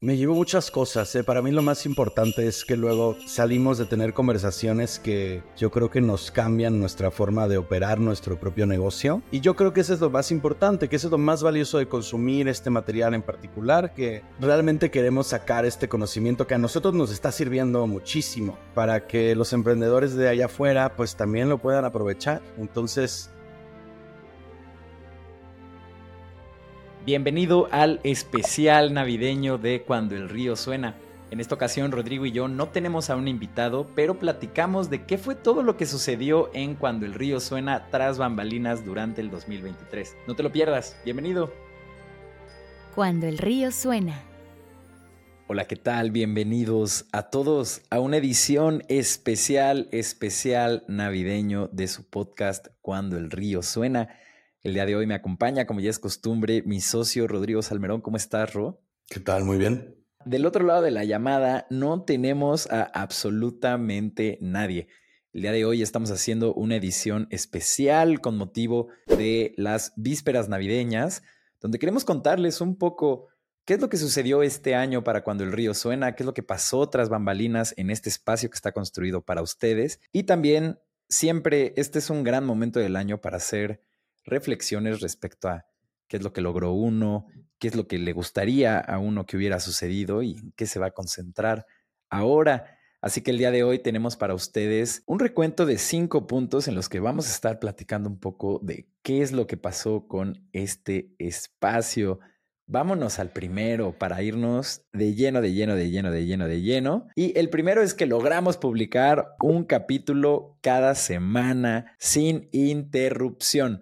Me llevo muchas cosas. ¿eh? Para mí lo más importante es que luego salimos de tener conversaciones que yo creo que nos cambian nuestra forma de operar nuestro propio negocio. Y yo creo que eso es lo más importante, que eso es lo más valioso de consumir este material en particular, que realmente queremos sacar este conocimiento que a nosotros nos está sirviendo muchísimo para que los emprendedores de allá afuera pues también lo puedan aprovechar. Entonces Bienvenido al especial navideño de Cuando el río suena. En esta ocasión Rodrigo y yo no tenemos a un invitado, pero platicamos de qué fue todo lo que sucedió en Cuando el río suena tras bambalinas durante el 2023. No te lo pierdas, bienvenido. Cuando el río suena. Hola, ¿qué tal? Bienvenidos a todos a una edición especial, especial navideño de su podcast Cuando el río suena. El día de hoy me acompaña, como ya es costumbre, mi socio Rodrigo Salmerón. ¿Cómo estás, Ro? ¿Qué tal? Muy bien. Del otro lado de la llamada no tenemos a absolutamente nadie. El día de hoy estamos haciendo una edición especial con motivo de las vísperas navideñas, donde queremos contarles un poco qué es lo que sucedió este año para cuando el río suena, qué es lo que pasó tras bambalinas en este espacio que está construido para ustedes. Y también siempre este es un gran momento del año para hacer reflexiones respecto a qué es lo que logró uno, qué es lo que le gustaría a uno que hubiera sucedido y en qué se va a concentrar ahora. Así que el día de hoy tenemos para ustedes un recuento de cinco puntos en los que vamos a estar platicando un poco de qué es lo que pasó con este espacio. Vámonos al primero para irnos de lleno, de lleno, de lleno, de lleno, de lleno. Y el primero es que logramos publicar un capítulo cada semana sin interrupción.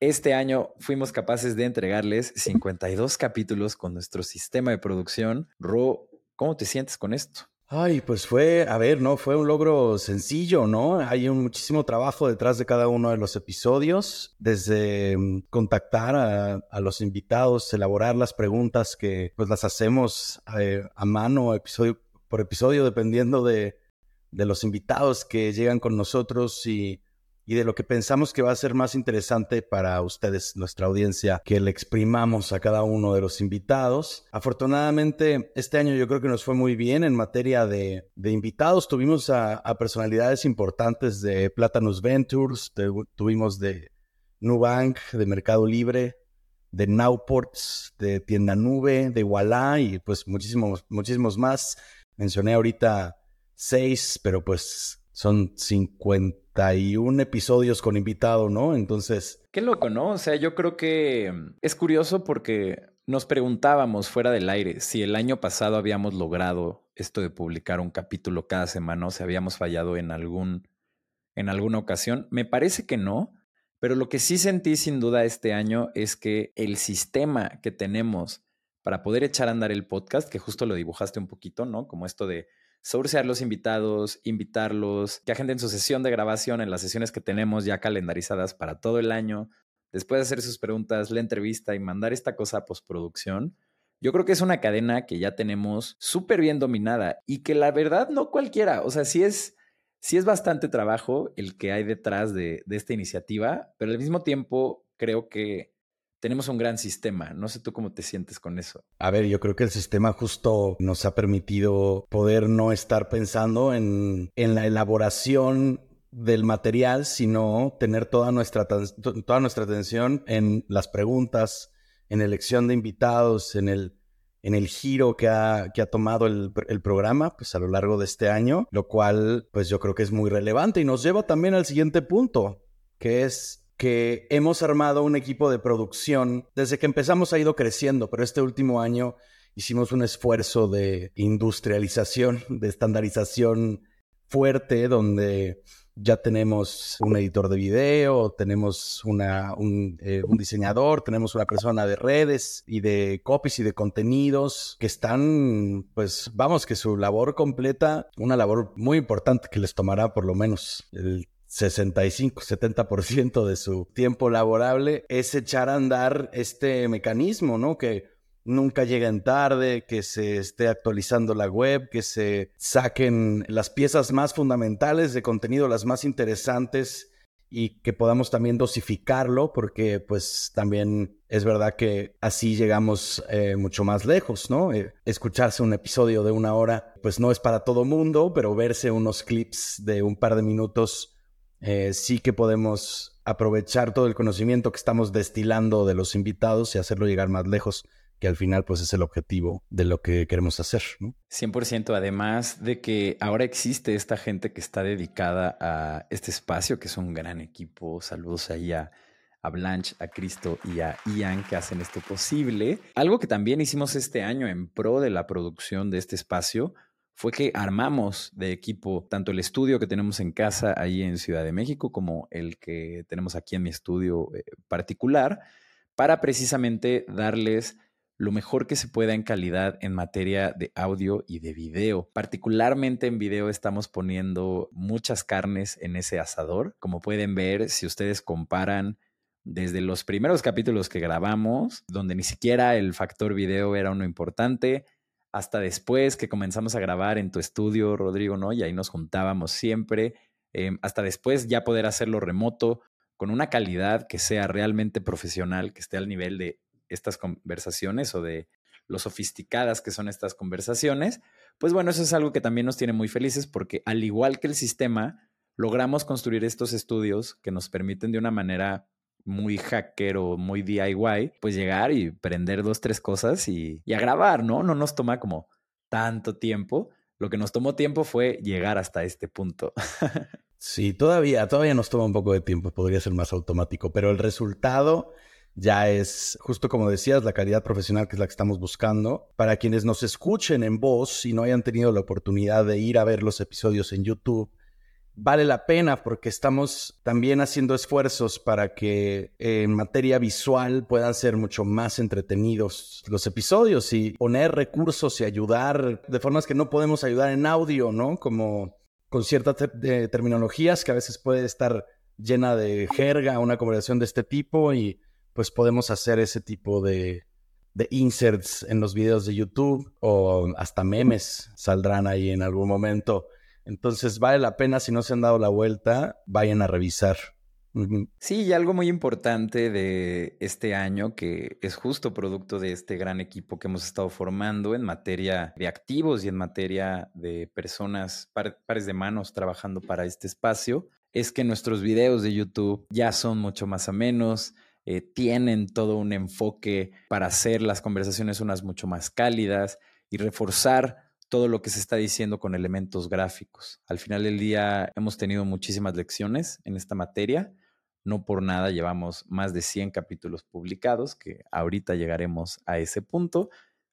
Este año fuimos capaces de entregarles 52 capítulos con nuestro sistema de producción. Ro, ¿cómo te sientes con esto? Ay, pues fue, a ver, ¿no? Fue un logro sencillo, ¿no? Hay un muchísimo trabajo detrás de cada uno de los episodios, desde mm, contactar a, los invitados, elaborar las preguntas que pues las hacemos eh, a mano, episodio por episodio, dependiendo de, de los invitados que llegan con nosotros y y de lo que pensamos que va a ser más interesante para ustedes, nuestra audiencia, que le exprimamos a cada uno de los invitados. Afortunadamente, este año yo creo que nos fue muy bien en materia de, invitados. Tuvimos a, personalidades importantes de Platanus Ventures, tuvimos de Nubank, de Mercado Libre, de Nowports, de Tienda Nube, de Walla y pues muchísimos, muchísimos más. Mencioné ahorita seis, pero pues son 51 episodios con invitado, ¿no? Entonces... Qué loco, ¿no? O sea, yo creo que mm, es curioso porque nos preguntábamos fuera del aire si el año pasado habíamos logrado esto de publicar un capítulo cada semana o si habíamos fallado en algún en alguna ocasión. Me parece que no, pero lo que sí sentí sin duda este año es que el sistema que tenemos para poder echar a andar el podcast, que justo lo dibujaste un poquito, ¿no? Como esto de sourcear los invitados, invitarlos, que agenden su sesión de grabación en las sesiones que tenemos ya calendarizadas para todo el año, después de hacer sus preguntas, la entrevista y mandar esta cosa a postproducción. Yo creo que es una cadena que ya tenemos súper bien dominada y que la verdad no cualquiera, o sea, sí es, sí es bastante trabajo el que hay detrás de, de esta iniciativa, pero al mismo tiempo creo que tenemos un gran sistema. No sé tú cómo te sientes con eso. A ver, yo creo que el sistema justo nos ha permitido poder no estar pensando en, la elaboración del material, sino tener toda nuestra, toda nuestra atención en las preguntas, en elección de invitados, en el, en el giro que ha, que ha tomado el, el, programa pues a lo largo de este año, lo cual pues yo creo que es muy relevante y nos lleva también al siguiente punto, que es que hemos armado un equipo de producción. Desde que empezamos ha ido creciendo, pero este último año hicimos un esfuerzo de industrialización, de estandarización fuerte, donde ya tenemos un editor de video, tenemos una, un, eh, diseñador, tenemos una persona de redes y de copies y de contenidos que están, pues vamos, que su labor completa, una labor muy importante que les tomará por lo menos el 65-70% de su tiempo laborable es echar a andar este mecanismo, ¿no? Que nunca lleguen tarde, que se esté actualizando la web, que se saquen las piezas más fundamentales de contenido, las más interesantes y que podamos también dosificarlo porque pues también es verdad que así llegamos eh, mucho más lejos, ¿no? Eh, escucharse un episodio de una hora pues no es para todo mundo, pero verse unos clips de un par de minutos eh, sí que podemos aprovechar todo el conocimiento que estamos destilando de los invitados y hacerlo llegar más lejos que al final pues es el objetivo de lo que queremos hacer. ¿no? 100%, además de que ahora existe esta gente que está dedicada a este espacio, que es un gran equipo. Saludos ahí a, a Blanche, a Cristo y a Ian que hacen esto posible. Algo que también hicimos este año en pro de la producción de este espacio fue que armamos de equipo tanto el estudio que tenemos en casa ahí en Ciudad de México como el que tenemos aquí en mi estudio eh, particular para precisamente darles lo mejor que se pueda en calidad en materia de audio y de video. Particularmente en video estamos poniendo muchas carnes en ese asador. Como pueden ver, si ustedes comparan desde los primeros capítulos que grabamos, donde ni siquiera el factor video era uno importante, hasta después que comenzamos a grabar en tu estudio, Rodrigo, ¿no? Y ahí nos juntábamos siempre, em, hasta después ya poder hacerlo remoto con una calidad que sea realmente profesional, que esté al nivel de estas conversaciones o de lo sofisticadas que son estas conversaciones, pues bueno, eso es algo que también nos tiene muy felices porque al igual que el sistema, logramos construir estos estudios que nos permiten de una manera muy hacker o muy DIY, pues llegar y prender dos, tres cosas y, y a grabar, ¿no? No nos toma como tanto tiempo. Lo que nos tomó tiempo fue llegar hasta este punto. sí, todavía, todavía nos toma un poco de tiempo, podría ser más automático, pero el resultado ya es, justo como decías, la calidad profesional que es la que estamos buscando. Para quienes nos escuchen en voz y no hayan tenido la oportunidad de ir a ver los episodios en YouTube, vale la pena porque estamos también haciendo esfuerzos para que en materia visual puedan ser mucho más entretenidos los episodios y poner recursos y ayudar de formas que no podemos ayudar en audio, ¿no? Como con ciertas terminologías que a veces puede estar llena de jerga una conversación de este tipo y pues podemos hacer ese tipo de, de inserts en los videos de YouTube o hasta memes saldrán ahí en algún momento. Entonces vale la pena, si no se han dado la vuelta, vayan a revisar. Sí, y algo muy importante de este año que es justo producto de este gran equipo que hemos estado formando en materia de activos y en materia de personas, pares de manos trabajando para este espacio, es que nuestros videos de YouTube ya son mucho más amenos, eh, tienen todo un enfoque para hacer las conversaciones unas mucho más cálidas y reforzar todo lo que se está diciendo con elementos gráficos. Al final del día hemos tenido muchísimas lecciones en esta materia. No por nada llevamos más de 100 capítulos publicados, que ahorita llegaremos a ese punto,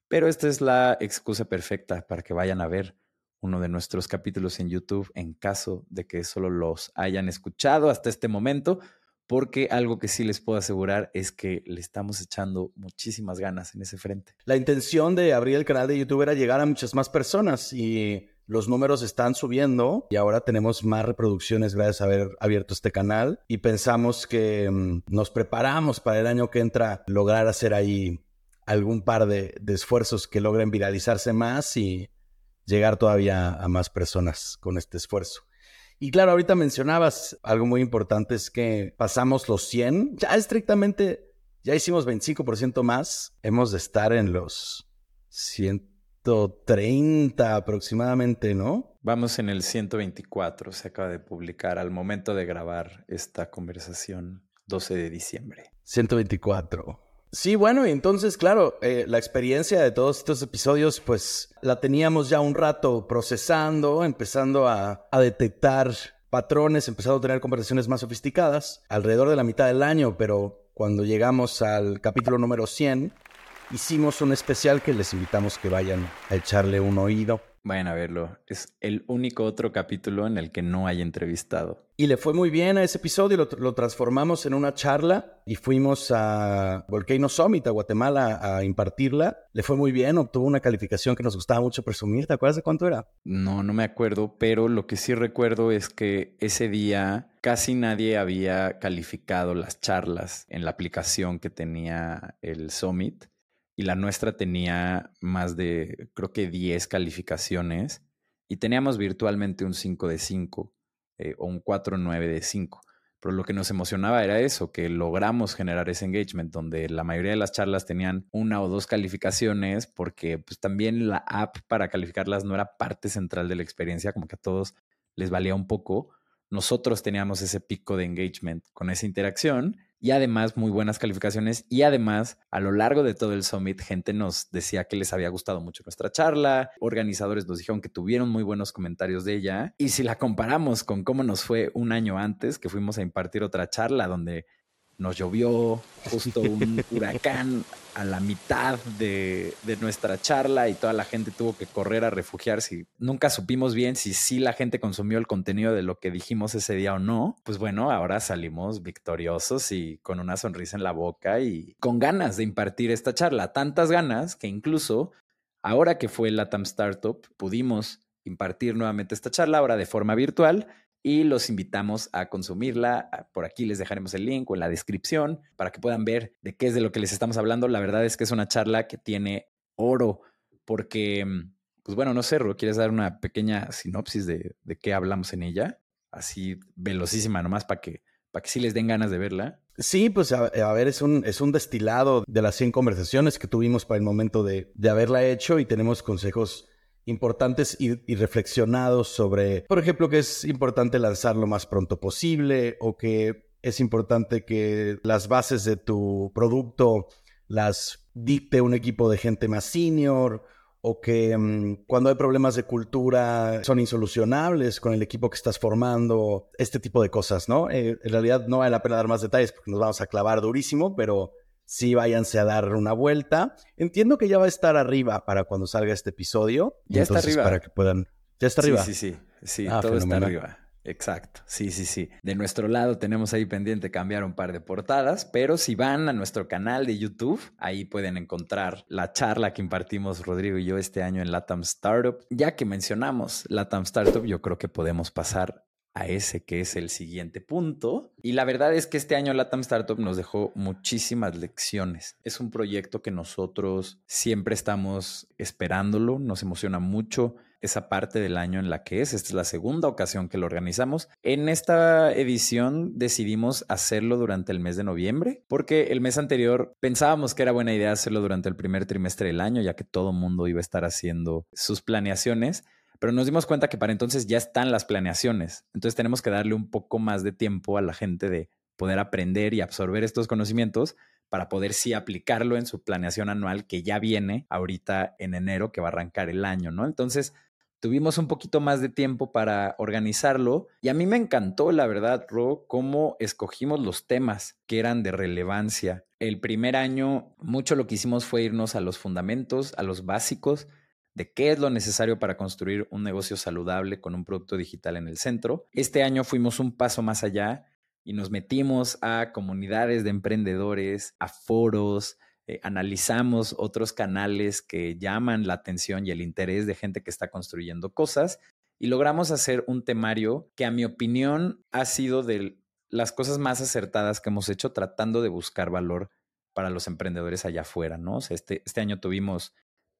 pero esta es la excusa perfecta para que vayan a ver uno de nuestros capítulos en YouTube en caso de que solo los hayan escuchado hasta este momento, porque algo que sí les puedo asegurar es que le estamos echando muchísimas ganas en ese frente. La intención de abrir el canal de YouTube era llegar a muchas más personas y los números están subiendo y ahora tenemos más reproducciones gracias a haber abierto este canal y pensamos que mm, nos preparamos para el año que entra lograr hacer ahí algún par de, de esfuerzos que logren viralizarse más y llegar todavía a más personas con este esfuerzo. Y claro, ahorita mencionabas algo muy importante, es que pasamos los 100, ya estrictamente, ya hicimos 25% más, hemos de estar en los 130 aproximadamente, ¿no? Vamos en el 124, se acaba de publicar al momento de grabar esta conversación, 12 de diciembre. 124. Sí, bueno, y entonces, claro, eh, la experiencia de todos estos episodios, pues la teníamos ya un rato procesando, empezando a, a detectar patrones, empezando a tener conversaciones más sofisticadas alrededor de la mitad del año, pero cuando llegamos al capítulo número 100, hicimos un especial que les invitamos que vayan a echarle un oído. Vayan a verlo. Es el único otro capítulo en el que no hay entrevistado. Y le fue muy bien a ese episodio, lo, transformamos en una charla y fuimos a Volcano Summit, a Guatemala, a impartirla. Le fue muy bien, obtuvo una calificación que nos gustaba mucho presumir. ¿Te acuerdas de cuánto era? No, no me acuerdo, pero lo que sí recuerdo es que ese día casi nadie había calificado las charlas en la aplicación que tenía el Summit y la nuestra tenía más de, creo que 10 calificaciones y teníamos virtualmente un 5 de 5 eh, o un 4-9 de 5. pero lo que nos emocionaba era eso, que logramos generar ese engagement donde la mayoría de las charlas tenían una o dos calificaciones porque pues también la app para calificarlas no era parte central de la experiencia, como que a todos les valía un poco. Nosotros teníamos ese pico de engagement con esa interacción y además muy buenas calificaciones y además a lo largo de todo el summit gente nos decía que les había gustado mucho nuestra charla, organizadores nos dijeron que tuvieron muy buenos comentarios de ella y si la comparamos con cómo nos fue un año antes que fuimos a impartir otra charla donde nos llovió justo un huracán a la mitad de, nuestra charla y toda la gente tuvo que correr a refugiarse. Nunca supimos bien si sí la gente consumió el contenido de lo que dijimos ese día o no. Pues bueno, ahora salimos victoriosos y con una sonrisa en la boca y con ganas de impartir esta charla. Tantas ganas que incluso ahora que fue la TAM Startup pudimos impartir nuevamente esta charla ahora de forma virtual y los invitamos a consumirla. Ah, por aquí les dejaremos el link o en la descripción para que puedan ver de qué es de lo que les estamos hablando. La verdad es que es una charla que tiene oro porque, mm, pues bueno, no sé, Ro, ¿quieres dar una pequeña sinopsis de, de qué hablamos en ella? Así velocísima nomás para que, que sí les den ganas de verla. Sí, pues a, ver, es un, es un destilado de las 100 conversaciones que tuvimos para el momento de, de haberla hecho y tenemos consejos importantes y, reflexionados sobre, por ejemplo, que es importante lanzar lo más pronto posible o que es importante que las bases de tu producto las dicte un equipo de gente más senior o que mm, cuando hay problemas de cultura son insolucionables con el equipo que estás formando, este tipo de cosas, ¿no? Eh, en realidad no vale la pena dar más detalles porque nos vamos a clavar durísimo, pero sí váyanse a dar una vuelta. Entiendo que ya va a estar arriba para cuando salga este episodio. Ya está arriba. Para que puedan. Ya está arriba. Sí, sí, sí. Sí, ah, todo está arriba. Exacto, sí, sí, sí. De nuestro lado tenemos ahí pendiente cambiar un par de portadas, pero si van a nuestro canal de YouTube, ahí pueden encontrar la charla que impartimos Rodrigo y yo este año en Latam Startup. Ya que mencionamos Latam Startup, yo creo que podemos pasar a ese que es el siguiente punto. Y la verdad es que este año Latam Startup nos dejó muchísimas lecciones. Es un proyecto que nosotros siempre estamos esperándolo, nos emociona mucho esa parte del año en la que es. Esta es la segunda ocasión que lo organizamos. En esta edición decidimos hacerlo durante el mes de noviembre, porque el mes anterior pensábamos que era buena idea hacerlo durante el primer trimestre del año, ya que todo mundo iba a estar haciendo sus planeaciones pero nos dimos cuenta que para entonces ya están las planeaciones. Entonces tenemos que darle un poco más de tiempo a la gente de poder aprender y absorber estos conocimientos para poder sí aplicarlo en su planeación anual que ya viene ahorita en enero que va a arrancar el año, ¿no? Entonces tuvimos un poquito más de tiempo para organizarlo y a mí me encantó, la verdad, Ro, cómo escogimos los temas que eran de relevancia. El primer año mucho lo que hicimos fue irnos a los fundamentos, a los básicos, de qué es lo necesario para construir un negocio saludable con un producto digital en el centro. Este año fuimos un paso más allá y nos metimos a comunidades de emprendedores, a foros, eh, analizamos otros canales que llaman la atención y el interés de gente que está construyendo cosas y logramos hacer un temario que a mi opinión ha sido de las cosas más acertadas que hemos hecho tratando de buscar valor para los emprendedores allá afuera, ¿no? este, este año tuvimos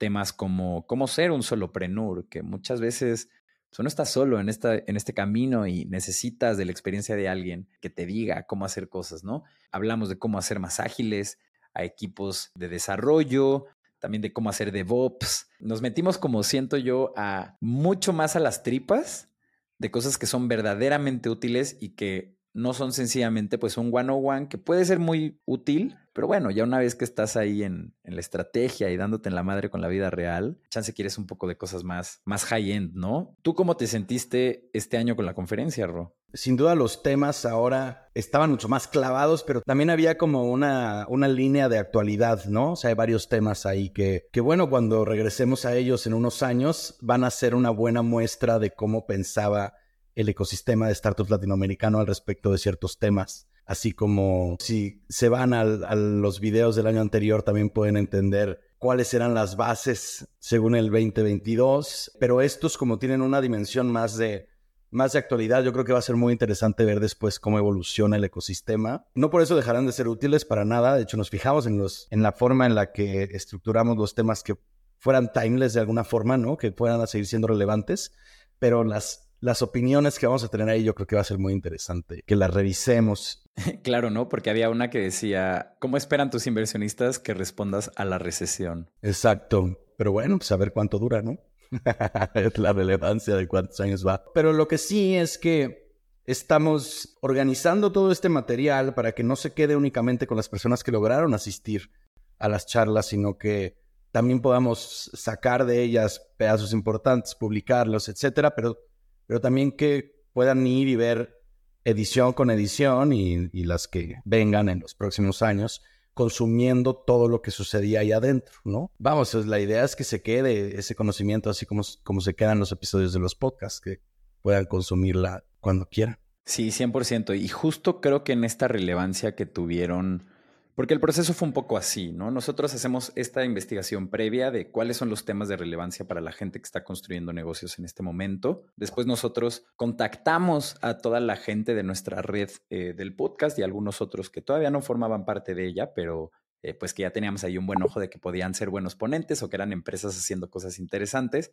temas como cómo ser un soloprenur, que muchas veces tú no estás solo en, esta, en este camino y necesitas de la experiencia de alguien que te diga cómo hacer cosas, ¿no? Hablamos de cómo hacer más ágiles a equipos de desarrollo, también de cómo hacer DevOps. Nos metimos, como siento yo, a mucho más a las tripas de cosas que son verdaderamente útiles y que no son sencillamente pues un one-on-one que puede ser muy útil, pero bueno, ya una vez que estás ahí en, la estrategia y dándote en la madre con la vida real, chance quieres un poco de cosas más, más high-end, ¿no? ¿Tú cómo te sentiste este año con la conferencia, Ro? Sin duda los temas ahora estaban mucho más clavados, pero también había como una, una línea de actualidad, ¿no? O sea, hay varios temas ahí que, que, bueno, cuando regresemos a ellos en unos años, van a ser una buena muestra de cómo pensaba el ecosistema de startups latinoamericano al respecto de ciertos temas. Así como si se van a los videos del año anterior, también pueden entender cuáles eran las bases según el 2022. Pero estos, como tienen una dimensión más de, más de actualidad, yo creo que va a ser muy interesante ver después cómo evoluciona el ecosistema. No por eso dejarán de ser útiles para nada. De hecho, nos fijamos en, los, en la forma en la que estructuramos los temas que fueran timeless de alguna forma, ¿no? Que puedan seguir siendo relevantes. Pero las las opiniones que vamos a tener ahí, yo creo que va a ser muy interesante que las revisemos. Claro, ¿no? Porque había una que decía, ¿cómo esperan tus inversionistas que respondas a la recesión? Exacto. Pero bueno, pues a ver cuánto dura, ¿no? es la relevancia de cuántos años va. Pero lo que sí es que estamos organizando todo este material para que no se quede únicamente con las personas que lograron asistir a las charlas, sino que también podamos sacar de ellas pedazos importantes, publicarlos, etcétera, pero, pero también que puedan ir y ver edición con edición y, las que vengan en los próximos años consumiendo todo lo que sucedía ahí adentro, ¿no? Vamos, la idea es que se quede ese conocimiento así como, como se quedan los episodios de los podcasts, que puedan consumirla cuando quieran. Sí, 100%. Y justo creo que en esta relevancia que tuvieron porque el proceso fue un poco así, ¿no? Nosotros hacemos esta investigación previa de cuáles son los temas de relevancia para la gente que está construyendo negocios en este momento. Después nosotros contactamos a toda la gente de nuestra red eh, del podcast y algunos otros que todavía no formaban parte de ella, pero eh, pues que ya teníamos ahí un buen ojo de que podían ser buenos ponentes o que eran empresas haciendo cosas interesantes.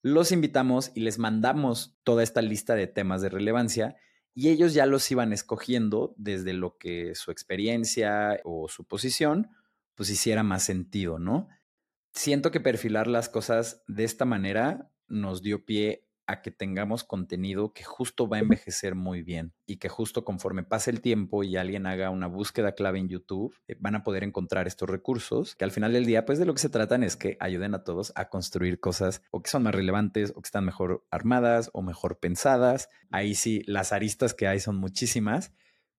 Los invitamos y les mandamos toda esta lista de temas de relevancia y ellos ya los iban escogiendo desde lo que su experiencia o su posición pues hiciera más sentido, ¿no? Siento que perfilar las cosas de esta manera nos dio pie a que tengamos contenido que justo va a envejecer muy bien y que justo conforme pase el tiempo y alguien haga una búsqueda clave en YouTube, eh, van a poder encontrar estos recursos que al final del día, pues de lo que se tratan es que ayuden a todos a construir cosas o que son más relevantes o que están mejor armadas o mejor pensadas. Ahí sí, las aristas que hay son muchísimas.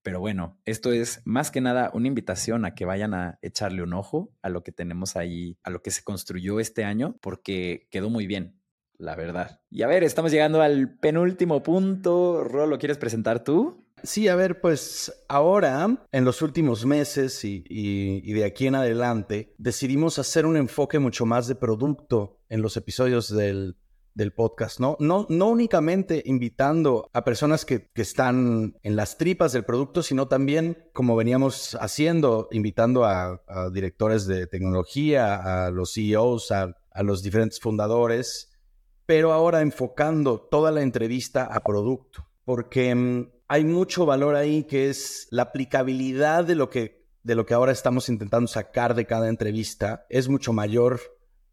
Pero bueno, esto es más que nada una invitación a que vayan a echarle un ojo a lo que tenemos ahí, a lo que se construyó este año, porque quedó muy bien la verdad. Y a ver, estamos llegando al penúltimo punto. Rolo, ¿lo quieres presentar tú? Sí, a ver, pues ahora, en los últimos meses y, de aquí en adelante, decidimos hacer un enfoque mucho más de producto en los episodios del, podcast, ¿no? ¿no? No únicamente invitando a personas que, están en las tripas del producto, sino también, como veníamos haciendo, invitando a, directores de tecnología, a los CEOs, a, a los diferentes fundadores pero ahora enfocando toda la entrevista a producto, porque mm, hay mucho valor ahí que es la aplicabilidad de lo que de lo que ahora estamos intentando sacar de cada entrevista es mucho mayor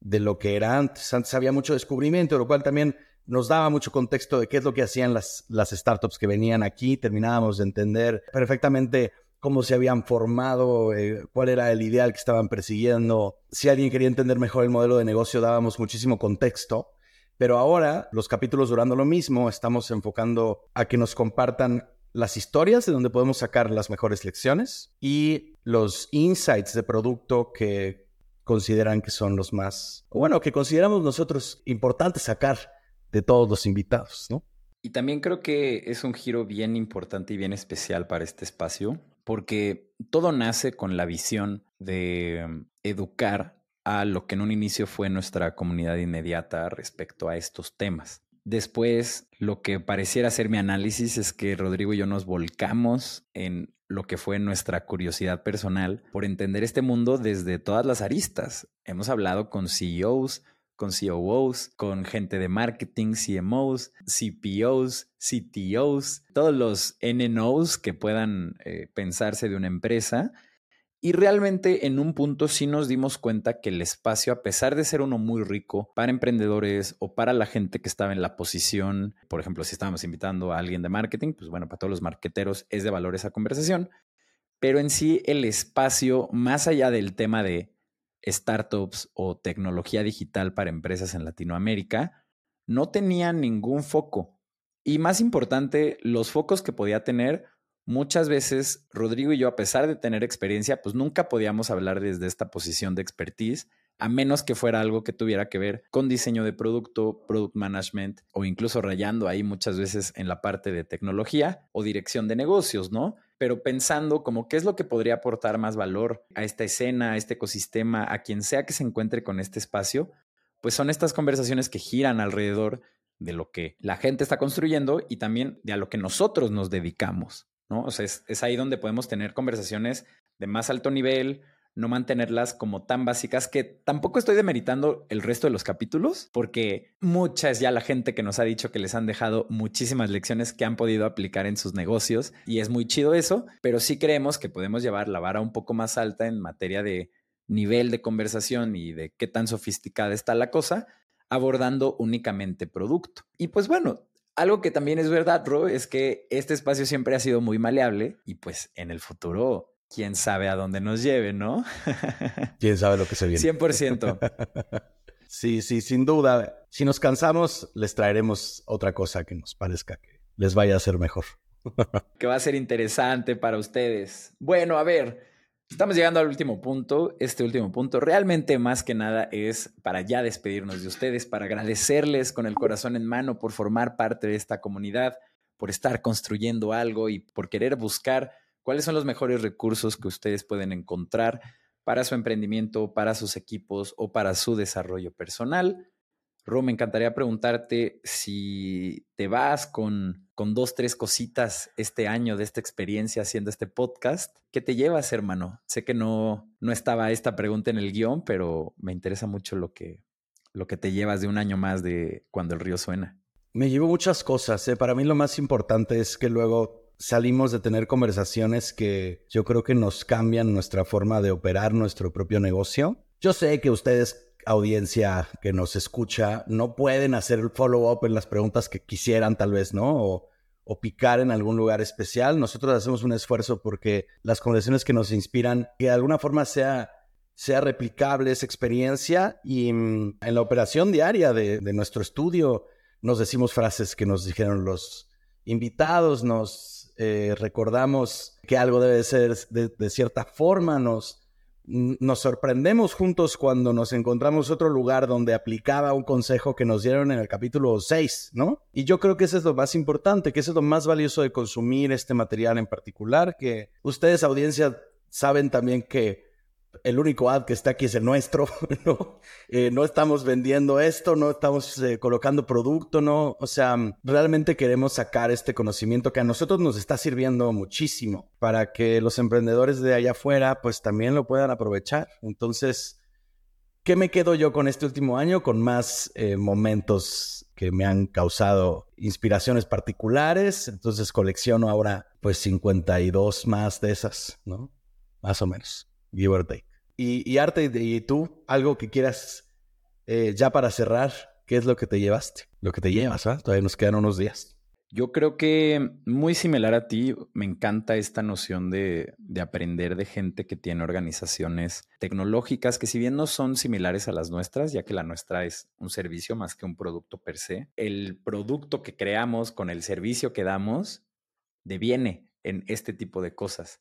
de lo que era antes. Antes había mucho descubrimiento, lo cual también nos daba mucho contexto de qué es lo que hacían las, las startups que venían aquí. Terminábamos de entender perfectamente cómo se habían formado, eh, cuál era el ideal que estaban persiguiendo. Si alguien quería entender mejor el modelo de negocio, dábamos muchísimo contexto. Pero ahora, los capítulos durando lo mismo, estamos enfocando a que nos compartan las historias de donde podemos sacar las mejores lecciones y los insights de producto que consideran que son los más, bueno, que consideramos nosotros importantes sacar de todos los invitados, ¿no? Y también creo que es un giro bien importante y bien especial para este espacio, porque todo nace con la visión de um, educar a lo que en un inicio fue nuestra comunidad inmediata respecto a estos temas. Después, lo que pareciera ser mi análisis es que Rodrigo y yo nos volcamos en lo que fue nuestra curiosidad personal por entender este mundo desde todas las aristas. Hemos hablado con CEOs, con COOs, con gente de marketing, CMOs, CPOs, CTOs, todos los NNOs que puedan eh, pensarse de una empresa y realmente en un punto sí nos dimos cuenta que el espacio, a pesar de ser uno muy rico para emprendedores o para la gente que estaba en la posición, por ejemplo, si estábamos invitando a alguien de marketing, pues bueno, para todos los marqueteros es de valor esa conversación, pero en sí el espacio, más allá del tema de startups o tecnología digital para empresas en Latinoamérica, no tenía ningún foco. Y más importante, los focos que podía tener muchas veces Rodrigo y yo, a pesar de tener experiencia, pues nunca podíamos hablar desde esta posición de expertise, a menos que fuera algo que tuviera que ver con diseño de producto, product management o incluso rayando ahí muchas veces en la parte de tecnología o dirección de negocios, ¿no? Pero pensando como qué es lo que podría aportar más valor a esta escena, a este ecosistema, a quien sea que se encuentre con este espacio, pues son estas conversaciones que giran alrededor de lo que la gente está construyendo y también de a lo que nosotros nos dedicamos. ¿No? O sea, es, ahí donde podemos tener conversaciones de más alto nivel, no mantenerlas como tan básicas que tampoco estoy demeritando el resto de los capítulos, porque mucha es ya la gente que nos ha dicho que les han dejado muchísimas lecciones que han podido aplicar en sus negocios y es muy chido eso, pero sí creemos que podemos llevar la vara un poco más alta en materia de nivel de conversación y de qué tan sofisticada está la cosa, abordando únicamente producto. Y pues bueno, algo que también es verdad, Ro, es que este espacio siempre ha sido muy maleable y pues en el futuro quién sabe a dónde nos lleve, ¿no? quién sabe lo que se viene. 100%. sí, sí, sin duda. Si nos cansamos, les traeremos otra cosa que nos parezca que les vaya a ser mejor. que va a ser interesante para ustedes. Bueno, a ver, estamos llegando al último punto. Este último punto realmente más que nada es para ya despedirnos de ustedes, para agradecerles con el corazón en mano por formar parte de esta comunidad, por estar construyendo algo y por querer buscar ¿Cuáles son los mejores recursos que ustedes pueden encontrar para su emprendimiento, para sus equipos o para su desarrollo personal? Ro, me encantaría preguntarte si te vas con, con dos, tres cositas este año de esta experiencia haciendo este podcast. ¿Qué te llevas, hermano? Sé que no, no estaba esta pregunta en el guion, pero me interesa mucho lo que, lo que te llevas de un año más de cuando el río suena. Me llevo muchas cosas. ¿eh? Para mí lo más importante es que luego salimos de tener conversaciones que yo creo que nos cambian nuestra forma de operar nuestro propio negocio. Yo sé que ustedes, audiencia que nos escucha, no pueden hacer el follow-up en las preguntas que quisieran tal vez, ¿no? O picar en algún lugar especial. Nosotros hacemos un esfuerzo porque las conversaciones que nos inspiran, que de alguna forma sea sea replicable esa experiencia y mm, en la operación diaria de, de nuestro estudio nos decimos frases que nos dijeron los invitados, nos eh, recordamos que algo debe ser de, cierta forma, nos, nos sorprendemos juntos cuando nos encontramos otro lugar donde aplicaba un consejo que nos dieron en el capítulo 6, ¿no? Y yo creo que eso es lo más importante, que eso es lo más valioso de consumir este material en particular, que ustedes, audiencia, saben también que el único ad que está aquí es el nuestro, ¿no? Eh, no estamos vendiendo esto, no estamos eh, colocando producto, ¿no? O sea, realmente queremos sacar este conocimiento que a nosotros nos está sirviendo muchísimo para que los emprendedores de allá afuera pues también lo puedan aprovechar. Entonces, ¿qué me quedo yo con este último año? Con más eh, momentos que me han causado inspiraciones particulares. Entonces colecciono ahora pues 52 más de esas, ¿no? Más o menos give or take. Y, Arte, y tú, algo que quieras eh, ya para cerrar, ¿qué es lo que te llevaste? Lo que te llevas, ¿ah? Todavía nos quedan unos días. Yo creo que muy similar a ti, me encanta esta noción de, de, aprender de gente que tiene organizaciones tecnológicas que si bien no son similares a las nuestras, ya que la nuestra es un servicio más que un producto per se, el producto que creamos con el servicio que damos deviene en este tipo de cosas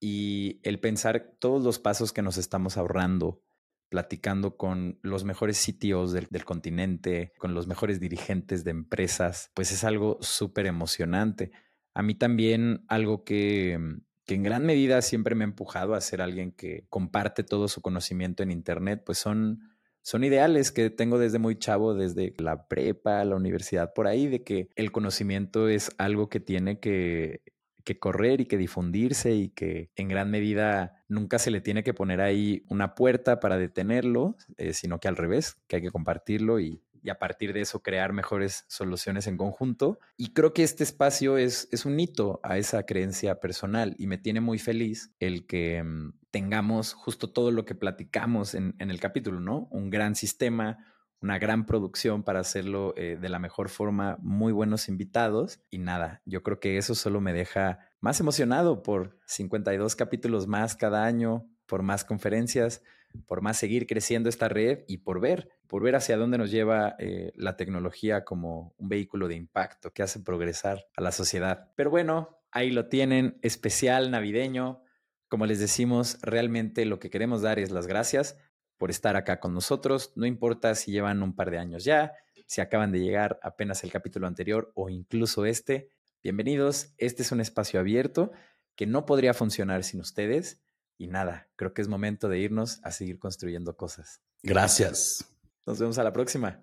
y el pensar todos los pasos que nos estamos ahorrando, platicando con los mejores sitios del, continente, con los mejores dirigentes de empresas, pues es algo súper emocionante. A mí también algo que, que en gran medida siempre me ha empujado a ser alguien que comparte todo su conocimiento en Internet, pues son, son ideales que tengo desde muy chavo, desde la prepa, la universidad, por ahí, de que el conocimiento es algo que tiene que que correr y que difundirse y que en gran medida nunca se le tiene que poner ahí una puerta para detenerlo, eh, sino que al revés, que hay que compartirlo y, a partir de eso crear mejores soluciones en conjunto. Y creo que este espacio es, es un hito a esa creencia personal y me tiene muy feliz el que mm, tengamos justo todo lo que platicamos en, en el capítulo, ¿no? Un gran sistema, una gran producción para hacerlo eh, de la mejor forma, muy buenos invitados y nada, yo creo que eso solo me deja más emocionado por 52 capítulos más cada año, por más conferencias, por más seguir creciendo esta red y por ver, por ver hacia dónde nos lleva eh, la tecnología como un vehículo de impacto que hace progresar a la sociedad. Pero bueno, ahí lo tienen, especial navideño. Como les decimos, realmente lo que queremos dar es las gracias por estar acá con nosotros. No importa si llevan un par de años ya, si acaban de llegar apenas el capítulo anterior o incluso este. Bienvenidos, este es un espacio abierto que no podría funcionar sin ustedes. Y nada, creo que es momento de irnos a seguir construyendo cosas. Gracias. Nos vemos a la próxima.